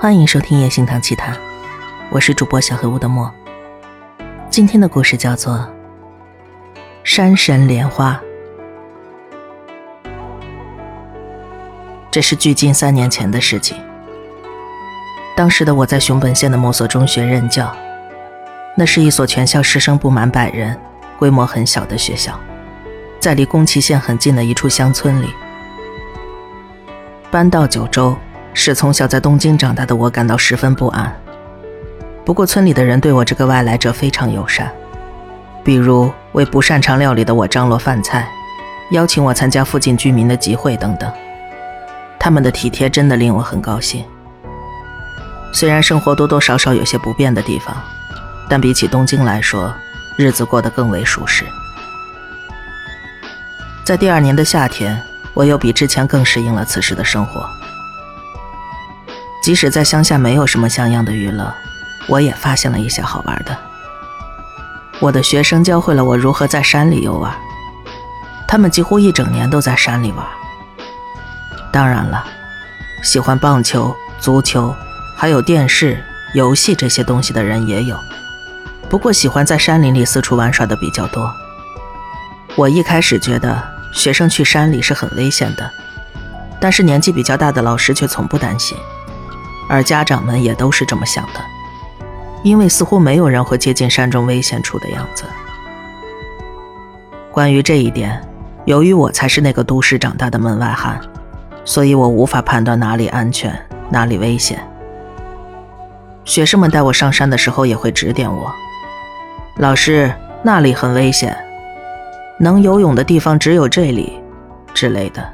欢迎收听《夜行堂奇谈》，我是主播小黑屋的墨。今天的故事叫做《山神莲花》。这是距今三年前的事情。当时的我在熊本县的某所中学任教，那是一所全校师生不满百人、规模很小的学校，在离宫崎县很近的一处乡村里。搬到九州。使从小在东京长大的我感到十分不安。不过村里的人对我这个外来者非常友善，比如为不擅长料理的我张罗饭菜，邀请我参加附近居民的集会等等。他们的体贴真的令我很高兴。虽然生活多多少少有些不便的地方，但比起东京来说，日子过得更为舒适。在第二年的夏天，我又比之前更适应了此时的生活。即使在乡下没有什么像样的娱乐，我也发现了一些好玩的。我的学生教会了我如何在山里游玩，他们几乎一整年都在山里玩。当然了，喜欢棒球、足球，还有电视游戏这些东西的人也有，不过喜欢在山林里四处玩耍的比较多。我一开始觉得学生去山里是很危险的，但是年纪比较大的老师却从不担心。而家长们也都是这么想的，因为似乎没有人会接近山中危险处的样子。关于这一点，由于我才是那个都市长大的门外汉，所以我无法判断哪里安全，哪里危险。学生们带我上山的时候也会指点我：“老师，那里很危险，能游泳的地方只有这里，之类的。”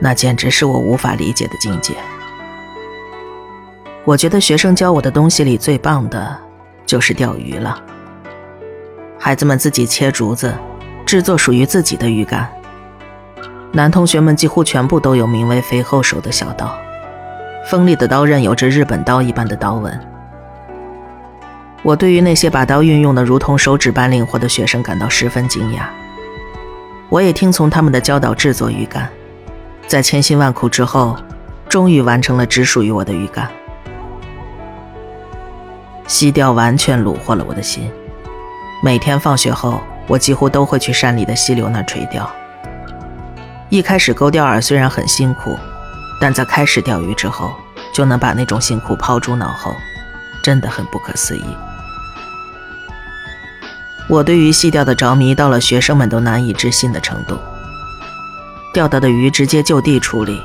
那简直是我无法理解的境界。我觉得学生教我的东西里最棒的，就是钓鱼了。孩子们自己切竹子，制作属于自己的鱼竿。男同学们几乎全部都有名为“肥后手”的小刀，锋利的刀刃有着日本刀一般的刀纹。我对于那些把刀运用的如同手指般灵活的学生感到十分惊讶。我也听从他们的教导制作鱼竿，在千辛万苦之后，终于完成了只属于我的鱼竿。溪钓完全虏获了我的心。每天放学后，我几乎都会去山里的溪流那垂钓。一开始钩钓饵虽然很辛苦，但在开始钓鱼之后，就能把那种辛苦抛诸脑后，真的很不可思议。我对于溪钓的着迷到了学生们都难以置信的程度。钓到的鱼直接就地处理，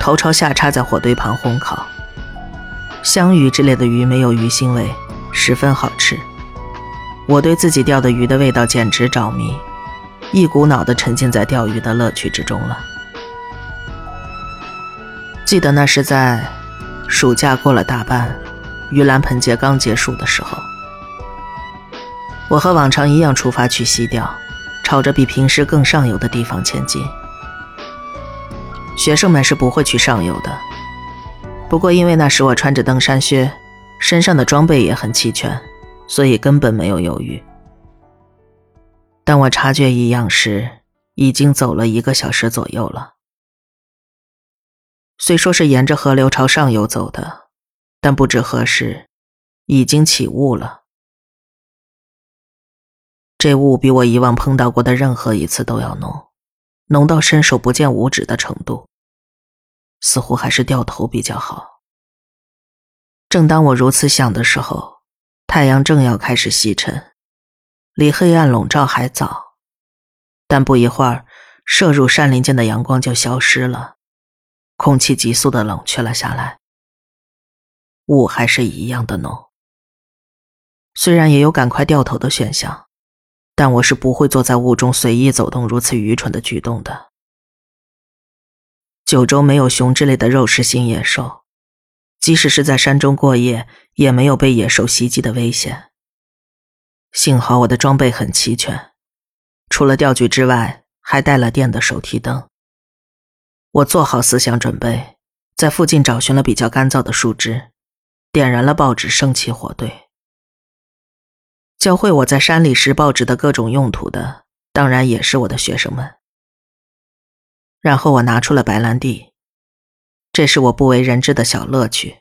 头朝下插在火堆旁烘烤。香鱼之类的鱼没有鱼腥味。十分好吃，我对自己钓的鱼的味道简直着迷，一股脑的沉浸在钓鱼的乐趣之中了。记得那是在暑假过了大半，盂兰盆节刚结束的时候，我和往常一样出发去西钓，朝着比平时更上游的地方前进。学生们是不会去上游的，不过因为那时我穿着登山靴。身上的装备也很齐全，所以根本没有犹豫。当我察觉异样时，已经走了一个小时左右了。虽说是沿着河流朝上游走的，但不知何时，已经起雾了。这雾比我以往碰到过的任何一次都要浓，浓到伸手不见五指的程度。似乎还是掉头比较好。正当我如此想的时候，太阳正要开始西沉，离黑暗笼罩还早，但不一会儿，射入山林间的阳光就消失了，空气急速的冷却了下来。雾还是一样的浓。虽然也有赶快掉头的选项，但我是不会坐在雾中随意走动如此愚蠢的举动的。九州没有熊之类的肉食性野兽。即使是在山中过夜，也没有被野兽袭击的危险。幸好我的装备很齐全，除了钓具之外，还带了电的手提灯。我做好思想准备，在附近找寻了比较干燥的树枝，点燃了报纸，升起火堆。教会我在山里拾报纸的各种用途的，当然也是我的学生们。然后我拿出了白兰地。这是我不为人知的小乐趣。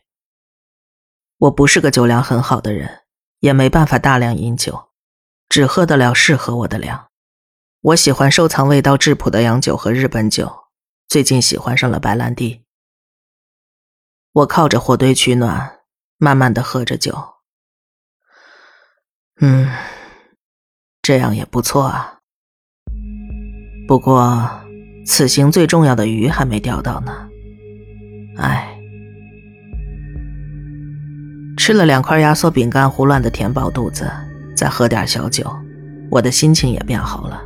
我不是个酒量很好的人，也没办法大量饮酒，只喝得了适合我的量。我喜欢收藏味道质朴的洋酒和日本酒，最近喜欢上了白兰地。我靠着火堆取暖，慢慢的喝着酒。嗯，这样也不错啊。不过，此行最重要的鱼还没钓到呢。唉，吃了两块压缩饼干，胡乱的填饱肚子，再喝点小酒，我的心情也变好了。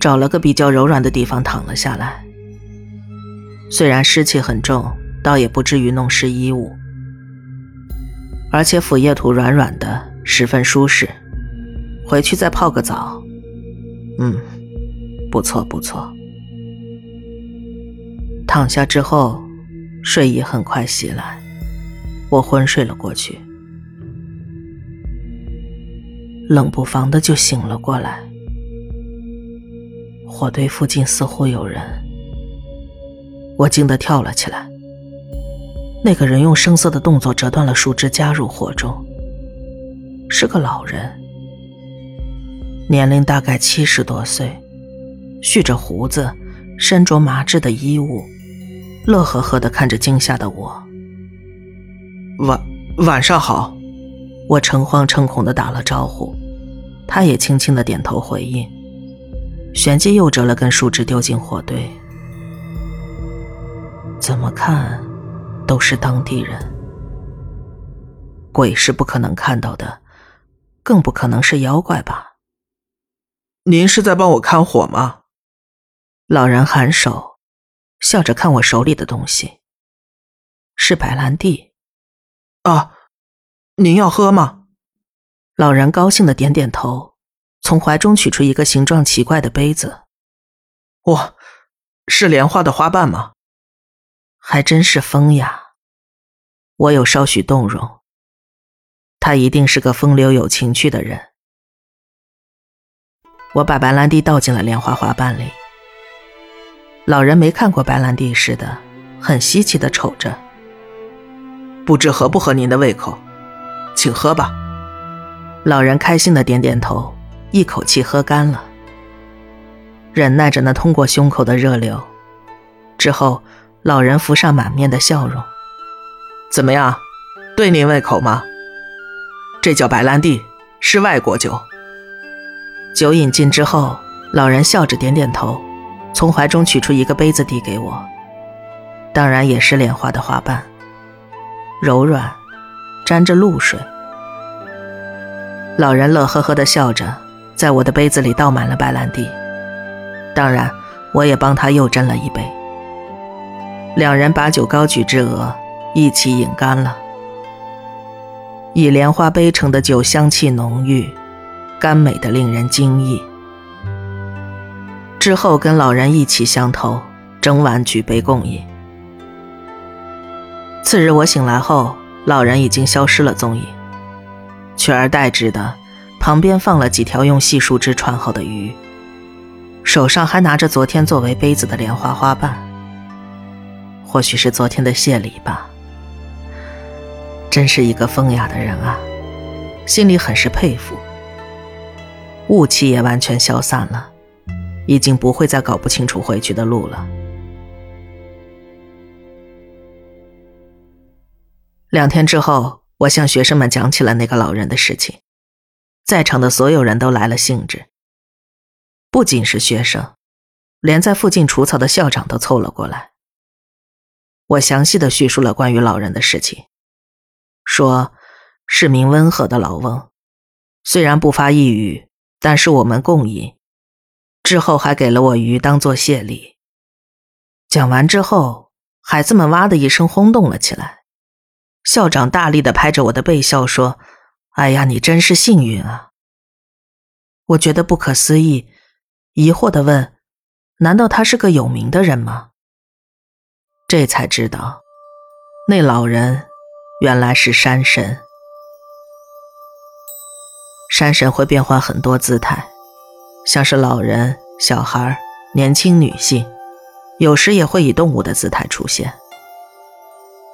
找了个比较柔软的地方躺了下来。虽然湿气很重，倒也不至于弄湿衣物，而且腐叶土软软的，十分舒适。回去再泡个澡，嗯，不错不错。躺下之后，睡意很快袭来，我昏睡了过去，冷不防的就醒了过来。火堆附近似乎有人，我惊得跳了起来。那个人用生涩的动作折断了树枝，加入火中。是个老人，年龄大概七十多岁，蓄着胡子，身着麻质的衣物，乐呵呵的看着惊吓的我。晚晚上好，我诚惶诚恐的打了招呼，他也轻轻的点头回应。旋即又折了根树枝丢进火堆。怎么看，都是当地人。鬼是不可能看到的，更不可能是妖怪吧？您是在帮我看火吗？老人颔首，笑着看我手里的东西。是白兰地。啊，您要喝吗？老人高兴的点点头。从怀中取出一个形状奇怪的杯子，哇，是莲花的花瓣吗？还真是风雅。我有稍许动容。他一定是个风流有情趣的人。我把白兰地倒进了莲花花瓣里。老人没看过白兰地似的，很稀奇的瞅着。不知合不合您的胃口，请喝吧。老人开心的点点头。一口气喝干了，忍耐着那通过胸口的热流。之后，老人浮上满面的笑容。怎么样，对您胃口吗？这叫白兰地，是外国酒。酒饮尽之后，老人笑着点点头，从怀中取出一个杯子递给我，当然也是莲花的花瓣，柔软，沾着露水。老人乐呵呵的笑着。在我的杯子里倒满了白兰地，当然，我也帮他又斟了一杯。两人把酒高举至额，一起饮干了。以莲花杯盛的酒，香气浓郁，甘美的令人惊异。之后跟老人一起相投，整晚举杯共饮。次日我醒来后，老人已经消失了踪影，取而代之的。旁边放了几条用细树枝串好的鱼，手上还拿着昨天作为杯子的莲花花瓣，或许是昨天的谢礼吧。真是一个风雅的人啊，心里很是佩服。雾气也完全消散了，已经不会再搞不清楚回去的路了。两天之后，我向学生们讲起了那个老人的事情。在场的所有人都来了兴致，不仅是学生，连在附近除草的校长都凑了过来。我详细的叙述了关于老人的事情，说是名温和的老翁，虽然不发一语，但是我们共饮。之后还给了我鱼当做谢礼。讲完之后，孩子们哇的一声轰动了起来，校长大力的拍着我的背笑说。哎呀，你真是幸运啊！我觉得不可思议，疑惑的问：“难道他是个有名的人吗？”这才知道，那老人原来是山神。山神会变换很多姿态，像是老人、小孩、年轻女性，有时也会以动物的姿态出现。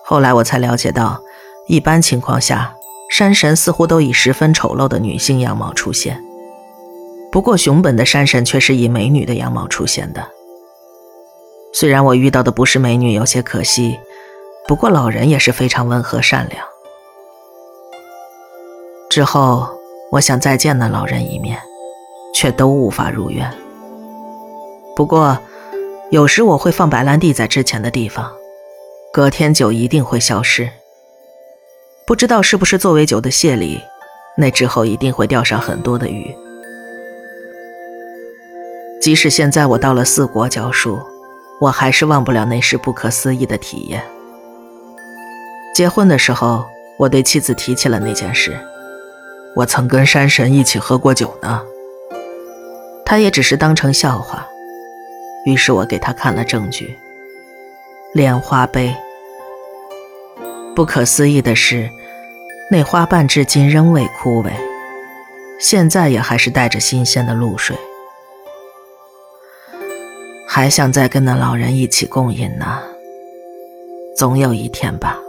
后来我才了解到。一般情况下，山神似乎都以十分丑陋的女性样貌出现。不过，熊本的山神却是以美女的样貌出现的。虽然我遇到的不是美女，有些可惜，不过老人也是非常温和善良。之后，我想再见那老人一面，却都无法如愿。不过，有时我会放白兰地在之前的地方，隔天酒一定会消失。不知道是不是作为酒的谢礼，那之后一定会钓上很多的鱼。即使现在我到了四国教书，我还是忘不了那时不可思议的体验。结婚的时候，我对妻子提起了那件事，我曾跟山神一起喝过酒呢。他也只是当成笑话。于是我给他看了证据，莲花杯。不可思议的是，那花瓣至今仍未枯萎，现在也还是带着新鲜的露水。还想再跟那老人一起共饮呢，总有一天吧。